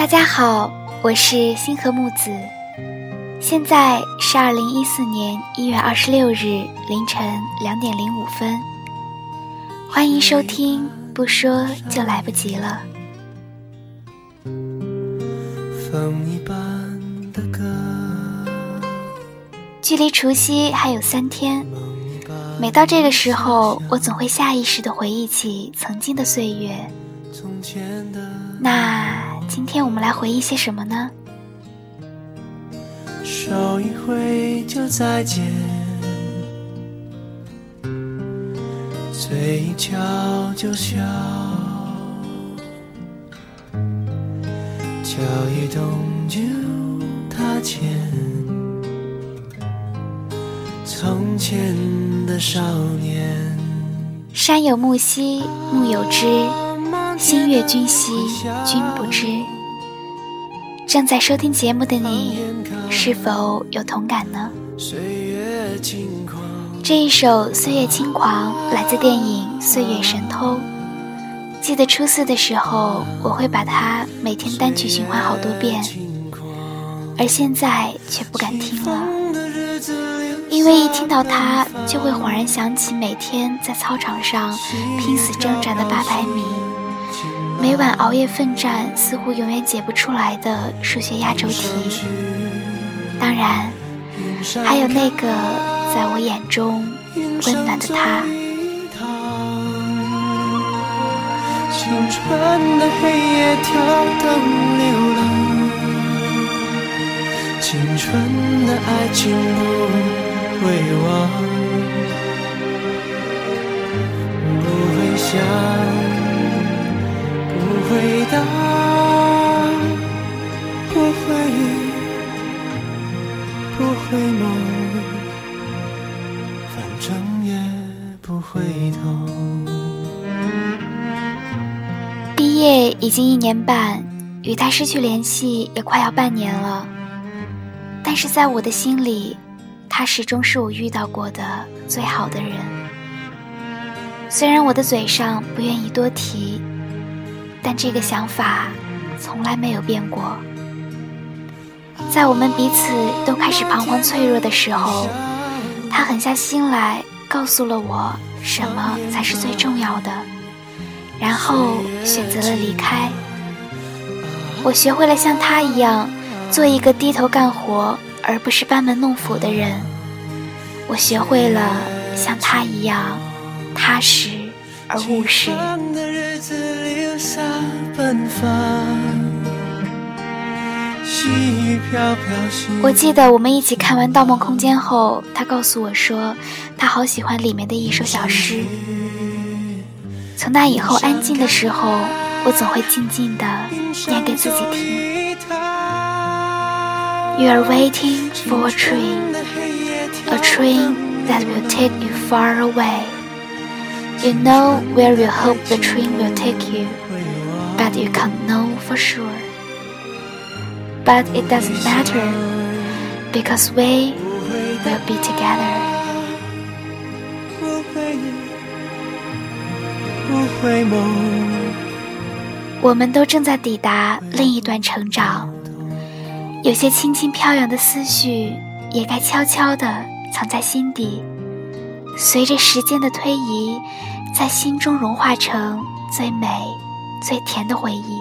大家好，我是星河木子，现在是二零一四年一月二十六日凌晨两点零五分，欢迎收听，不说就来不及了。风一般的歌，距离除夕还有三天，每到这个时候，我总会下意识的回忆起曾经的岁月。那今天我们来回忆些什么呢？手一挥就再见，嘴一翘就笑。脚一动就踏前，从前的少年。山有木兮木有枝，心悦君兮君不知。正在收听节目的你，是否有同感呢？这一首《岁月轻狂》来自电影《岁月神偷》。记得初四的时候，我会把它每天单曲循环好多遍，而现在却不敢听了，因为一听到它，就会恍然想起每天在操场上拼死挣扎的八百米，每晚熬夜奋战，似乎永远解不出来的数学压轴题。当然，还有那个在我眼中温暖的他。青春的黑夜跳灯流浪，青春的爱情不会忘，不会想，回答，不会，不会梦，反正也不回头。毕业已经一年半，与他失去联系也快要半年了。但是在我的心里，他始终是我遇到过的最好的人。虽然我的嘴上不愿意多提，但这个想法从来没有变过。在我们彼此都开始彷徨脆弱的时候，他狠下心来，告诉了我什么才是最重要的。然后选择了离开。我学会了像他一样，做一个低头干活而不是班门弄斧的人。我学会了像他一样，踏实而务实。我记得我们一起看完《盗梦空间》后，他告诉我说，他好喜欢里面的一首小诗。从那以后，安静的时候，我总会静静地念给自己听。You are waiting for a train, a train that will take you far away. You know where you hope the train will take you, but you can't know for sure. But it doesn't matter, because we will be together. 我们都正在抵达另一段成长，有些轻轻飘扬的思绪，也该悄悄地藏在心底，随着时间的推移，在心中融化成最美、最甜的回忆。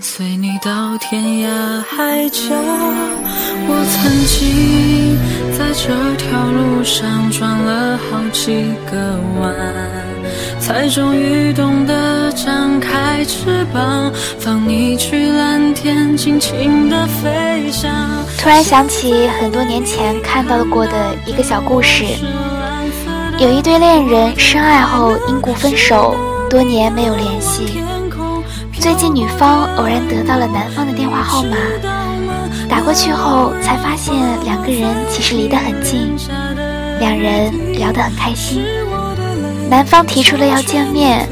随你到天涯海角。我曾经在这条路。上转了好几个弯，才终于懂得张开翅膀，放你去蓝天，尽情的飞翔。突然想起很多年前看到过的一个小故事，有一对恋人深爱后因故分手，多年没有联系。最近女方偶然得到了男方的电话号码。打过去后，才发现两个人其实离得很近，两人聊得很开心。男方提出了要见面，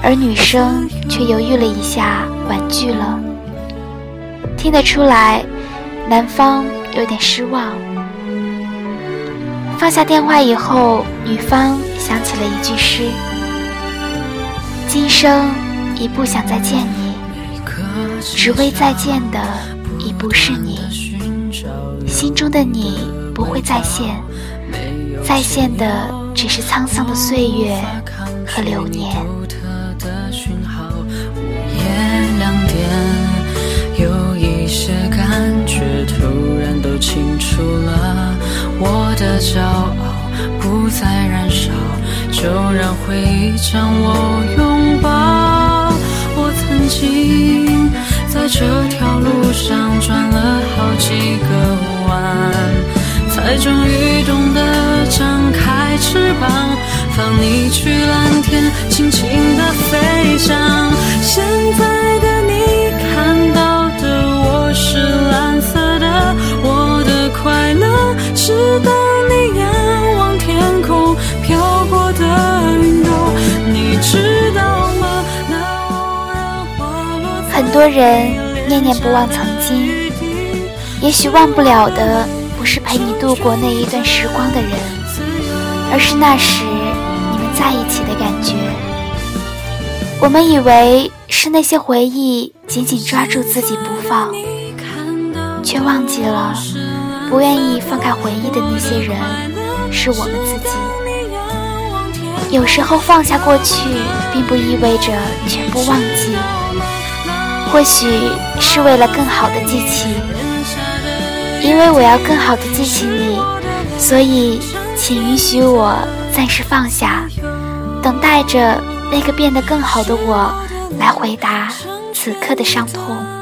而女生却犹豫了一下，婉拒了。听得出来，男方有点失望。放下电话以后，女方想起了一句诗：“今生已不想再见你，只为再见的。”已不是你，心中的你不会再现，再现的只是沧桑的岁月和流年。午夜两点，有一些感觉突然都清楚了。我的骄傲不再燃烧，就让回忆将我拥抱。我曾经。在这条路上转了好几个弯，才终于懂得张开翅膀，放你去蓝天，轻轻的飞翔。现在的你看到的我是蓝色的，我的快乐，直多人念念不忘曾经，也许忘不了的不是陪你度过那一段时光的人，而是那时你们在一起的感觉。我们以为是那些回忆紧紧抓住自己不放，却忘记了不愿意放开回忆的那些人是我们自己。有时候放下过去，并不意味着全部忘记。或许是为了更好的记起，因为我要更好的记起你，所以请允许我暂时放下，等待着那个变得更好的我来回答此刻的伤痛。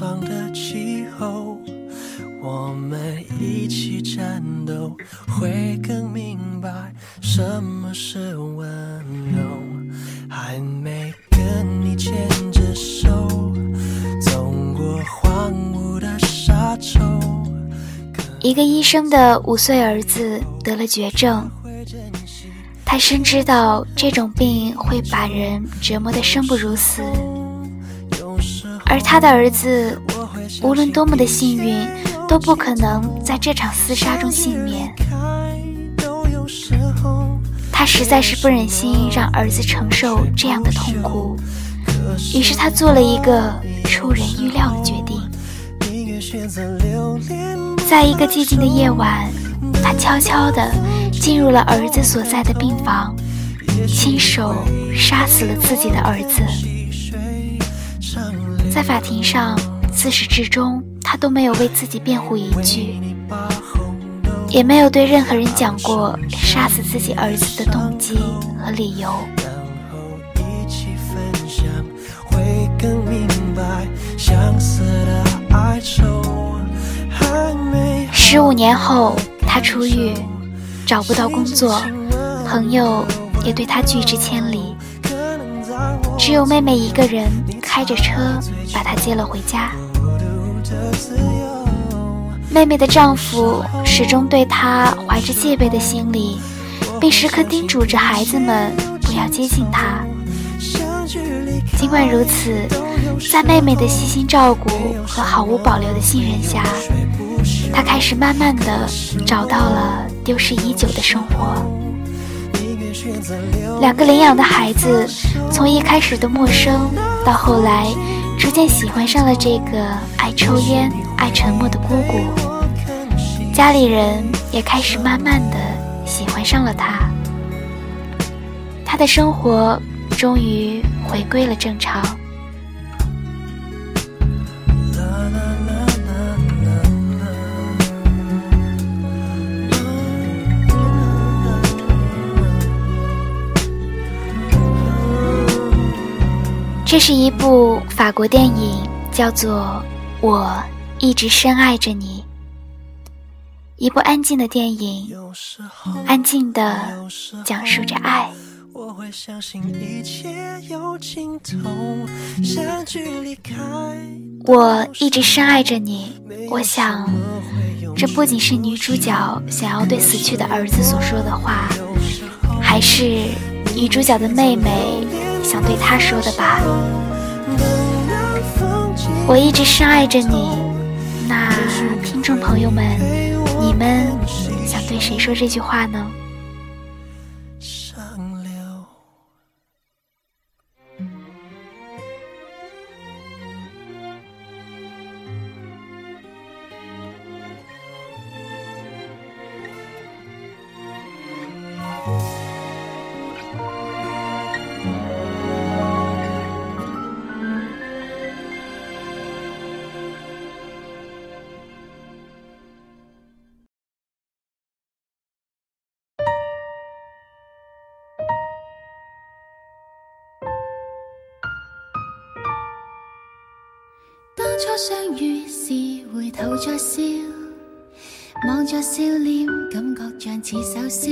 绽放的气候，我们一起战斗，会更明白什么是温柔。还没跟你牵着手，走过荒芜的沙洲。一个医生的五岁儿子得了绝症，他深知道这种病会把人折磨得生不如死。而他的儿子，无论多么的幸运，都不可能在这场厮杀中幸免。他实在是不忍心让儿子承受这样的痛苦，于是他做了一个出人预料的决定。在一个寂静的夜晚，他悄悄地进入了儿子所在的病房，亲手杀死了自己的儿子。在法庭上，自始至终，他都没有为自己辩护一句，也没有对任何人讲过杀死自己儿子的动机和理由。十五年后，他出狱，找不到工作，朋友也对他拒之千里，只有妹妹一个人。开着车把她接了回家。妹妹的丈夫始终对她怀着戒备的心理，并时刻叮嘱着孩子们不要接近她。尽管如此，在妹妹的细心照顾和毫无保留的信任下，她开始慢慢的找到了丢失已久的生活。两个领养的孩子，从一开始的陌生，到后来逐渐喜欢上了这个爱抽烟、爱沉默的姑姑。家里人也开始慢慢的喜欢上了他。他的生活终于回归了正常。这是一部法国电影，叫做《我一直深爱着你》。一部安静的电影，安静的讲述着爱。我一直深爱着你。我想，这不仅是女主角想要对死去的儿子所说的话，还是女主角的妹妹。想对他说的吧，我一直深爱着你。那听众朋友们，你们想对谁说这句话呢？初相遇时，回头再笑，望着笑脸，感觉像似首诗。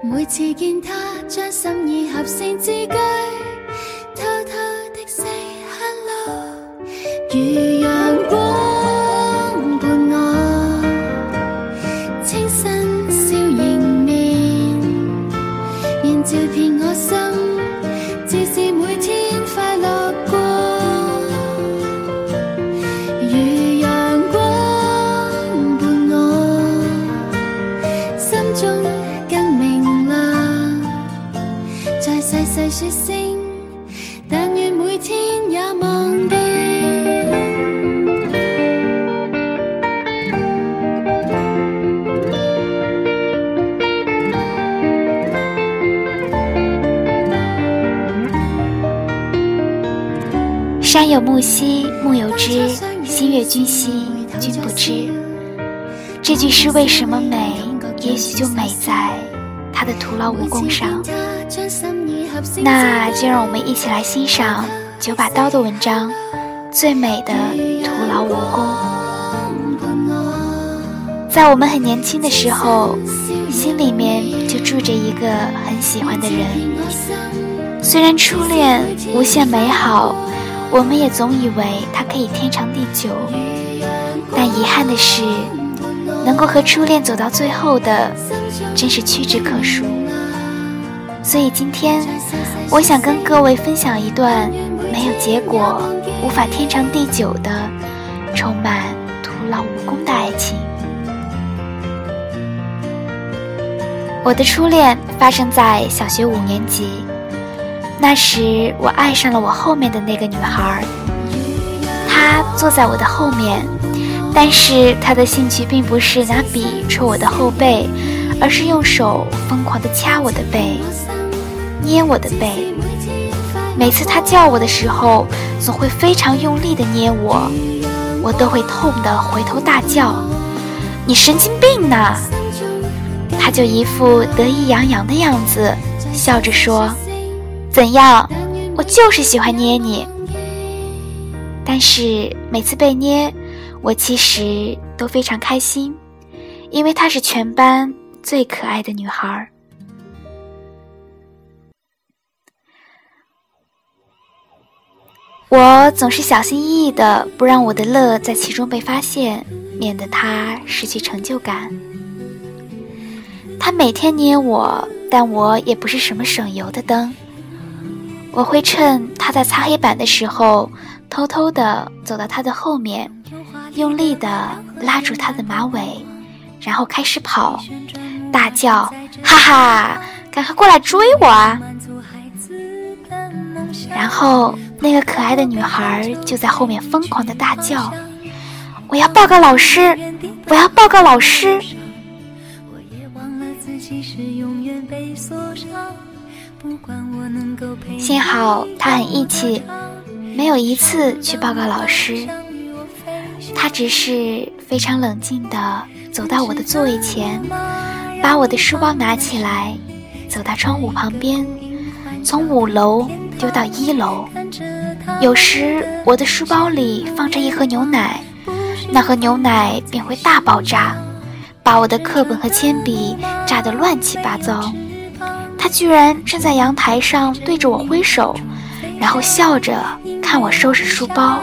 每次见他，将心意合成字句，有木兮木有枝，心悦君兮君不知。这句诗为什么美？也许就美在它的徒劳无功上。那就让我们一起来欣赏九把刀的文章《最美的徒劳无功》。在我们很年轻的时候，心里面就住着一个很喜欢的人。虽然初恋无限美好。我们也总以为它可以天长地久，但遗憾的是，能够和初恋走到最后的，真是屈指可数。所以今天，我想跟各位分享一段没有结果、无法天长地久的、充满徒劳无功的爱情。我的初恋发生在小学五年级。那时，我爱上了我后面的那个女孩。她坐在我的后面，但是她的兴趣并不是拿笔戳我的后背，而是用手疯狂地掐我的背，捏我的背。每次她叫我的时候，总会非常用力地捏我，我都会痛得回头大叫：“你神经病呢！”她就一副得意洋洋的样子，笑着说。怎样？我就是喜欢捏你。但是每次被捏，我其实都非常开心，因为她是全班最可爱的女孩。我总是小心翼翼的，不让我的乐在其中被发现，免得他失去成就感。他每天捏我，但我也不是什么省油的灯。我会趁他在擦黑板的时候，偷偷的走到他的后面，用力的拉住他的马尾，然后开始跑，大叫：“哈哈，赶快过来追我啊！”然后。那个可爱的女孩就在后面疯狂的大叫：“我要报告老师！我要报告老师！”幸好他很义气，没有一次去报告老师。他只是非常冷静的走到我的座位前，把我的书包拿起来，走到窗户旁边，从五楼丢到一楼。有时我的书包里放着一盒牛奶，那盒牛奶便会大爆炸，把我的课本和铅笔炸得乱七八糟。他居然站在阳台上对着我挥手，然后笑着看我收拾书包。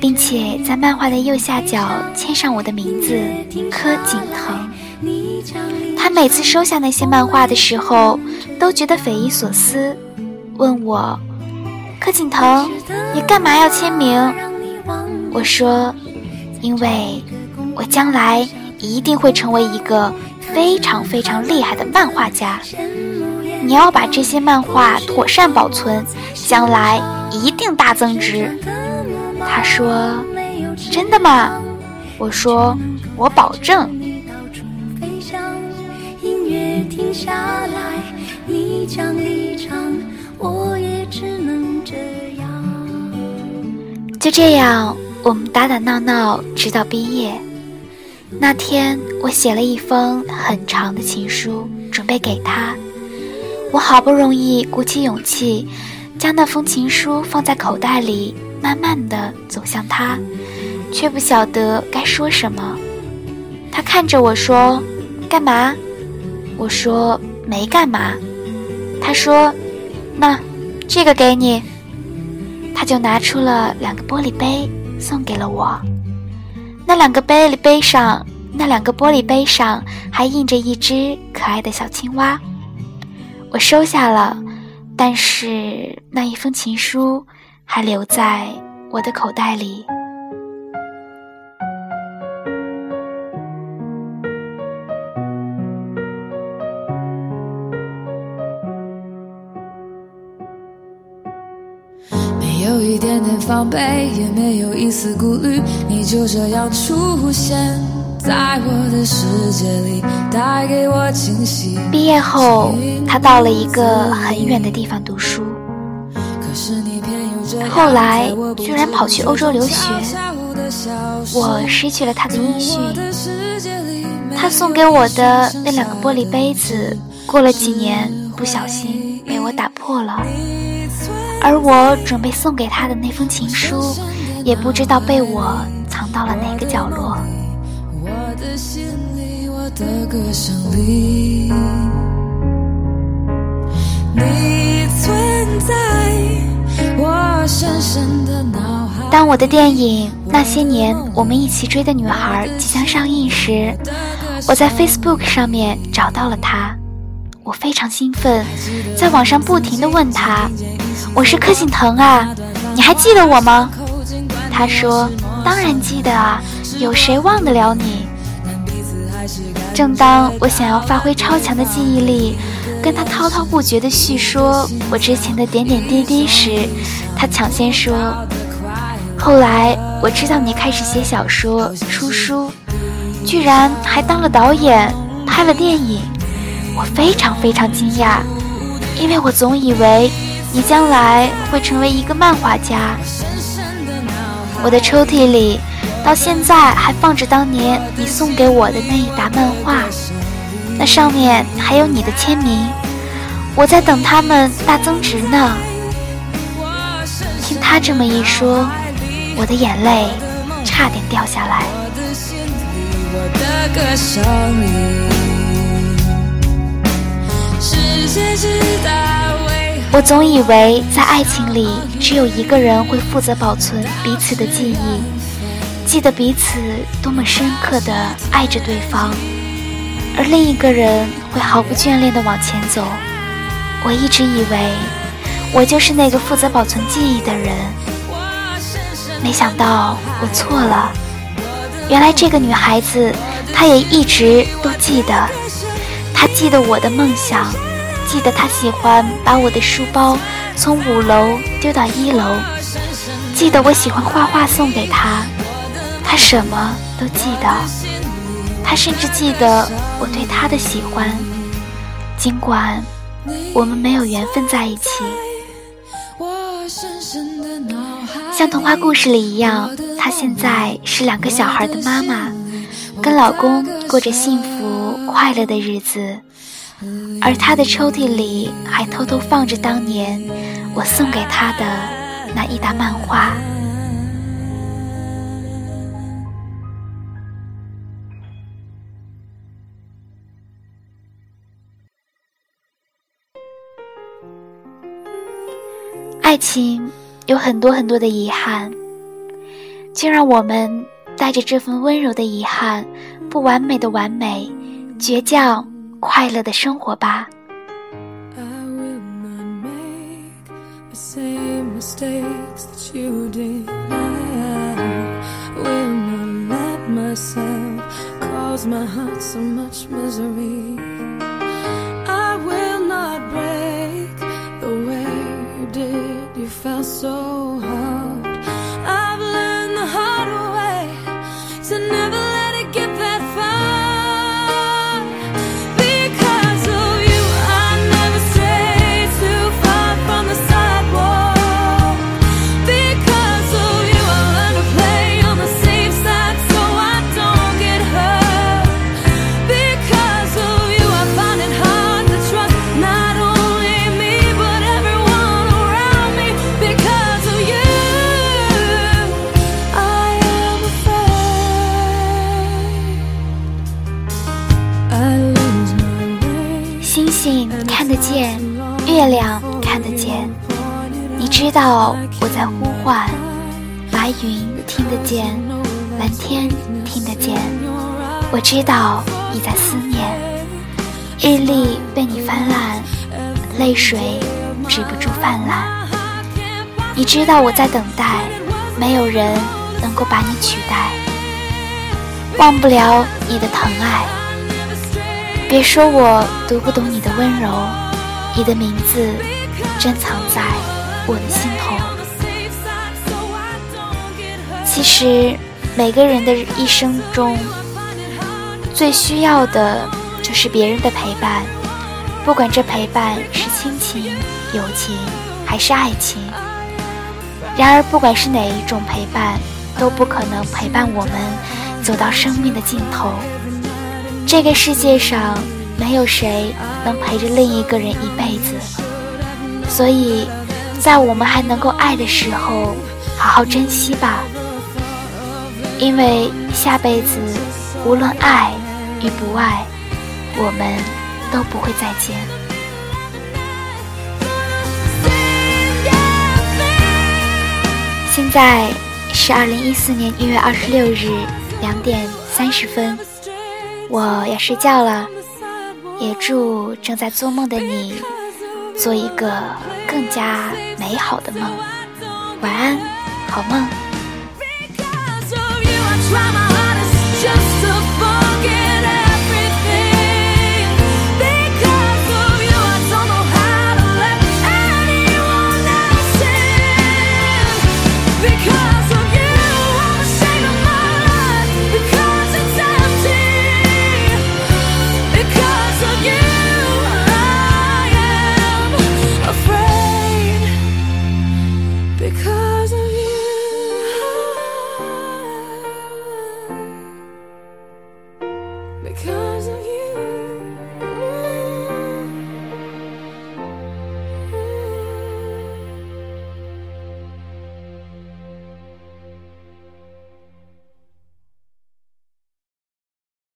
并且在漫画的右下角签上我的名字柯景腾。他每次收下那些漫画的时候，都觉得匪夷所思，问我：“柯景腾，你干嘛要签名？”我说：“因为我将来一定会成为一个非常非常厉害的漫画家。”你要把这些漫画妥善保存，将来一定大增值。他说：“真的吗？”我说：“我保证。”就这样，我们打打闹闹，直到毕业。那天，我写了一封很长的情书，准备给他。我好不容易鼓起勇气，将那封情书放在口袋里，慢慢的走向他，却不晓得该说什么。他看着我说：“干嘛？”我说：“没干嘛。”他说：“那，这个给你。”他就拿出了两个玻璃杯，送给了我。那两个玻璃杯上，那两个玻璃杯上还印着一只可爱的小青蛙。我收下了，但是那一封情书还留在我的口袋里。没有一点点防备，也没有一丝顾虑，你就这样出现。在我的世界里带给我惊喜。毕业后，他到了一个很远的地方读书。后来居然跑去欧洲留学，我失去了他的音讯。他送给我的那两个玻璃杯子，过了几年不小心被我打破了。而我准备送给他的那封情书，也不知道被我藏到了哪个角落。的心里，我的歌声里，你存当我的电影《那些年我们一起追的女孩》即将上映时，我在 Facebook 上面找到了她，我非常兴奋，在网上不停的问她：“我是柯景腾啊，你还记得我吗？”她说：“当然记得啊，有谁忘得了你？”正当我想要发挥超强的记忆力，跟他滔滔不绝地叙说我之前的点点滴滴时，他抢先说：“后来我知道你开始写小说、出书，居然还当了导演，拍了电影。我非常非常惊讶，因为我总以为你将来会成为一个漫画家。”我的抽屉里。到现在还放着当年你送给我的那一沓漫画，那上面还有你的签名。我在等他们大增值呢。听他这么一说，我的眼泪差点掉下来。我总以为在爱情里，只有一个人会负责保存彼此的记忆。记得彼此多么深刻的爱着对方，而另一个人会毫不眷恋的往前走。我一直以为我就是那个负责保存记忆的人，没想到我错了。原来这个女孩子，她也一直都记得。她记得我的梦想，记得她喜欢把我的书包从五楼丢到一楼，记得我喜欢画画送给她。她什么都记得，他甚至记得我对他的喜欢，尽管我们没有缘分在一起。像童话故事里一样，她现在是两个小孩的妈妈，跟老公过着幸福快乐的日子，而她的抽屉里还偷偷放着当年我送给她的那一沓漫画。爱情有很多很多的遗憾，就让我们带着这份温柔的遗憾，不完美的完美，倔强快乐的生活吧。felt 星看得见，月亮看得见，你知道我在呼唤，白云听得见，蓝天听得见，我知道你在思念，日历被你翻烂，泪水止不住泛滥。你知道我在等待，没有人能够把你取代，忘不了你的疼爱。别说我读不懂你的温柔，你的名字珍藏在我的心头。其实，每个人的一生中，最需要的就是别人的陪伴，不管这陪伴是亲情、友情还是爱情。然而，不管是哪一种陪伴，都不可能陪伴我们走到生命的尽头。这个世界上没有谁能陪着另一个人一辈子，所以在我们还能够爱的时候，好好珍惜吧。因为下辈子无论爱与不爱，我们都不会再见。现在是二零一四年一月二十六日两点三十分，我要睡觉了，也祝正在做梦的你做一个更加美好的梦，晚安，好梦。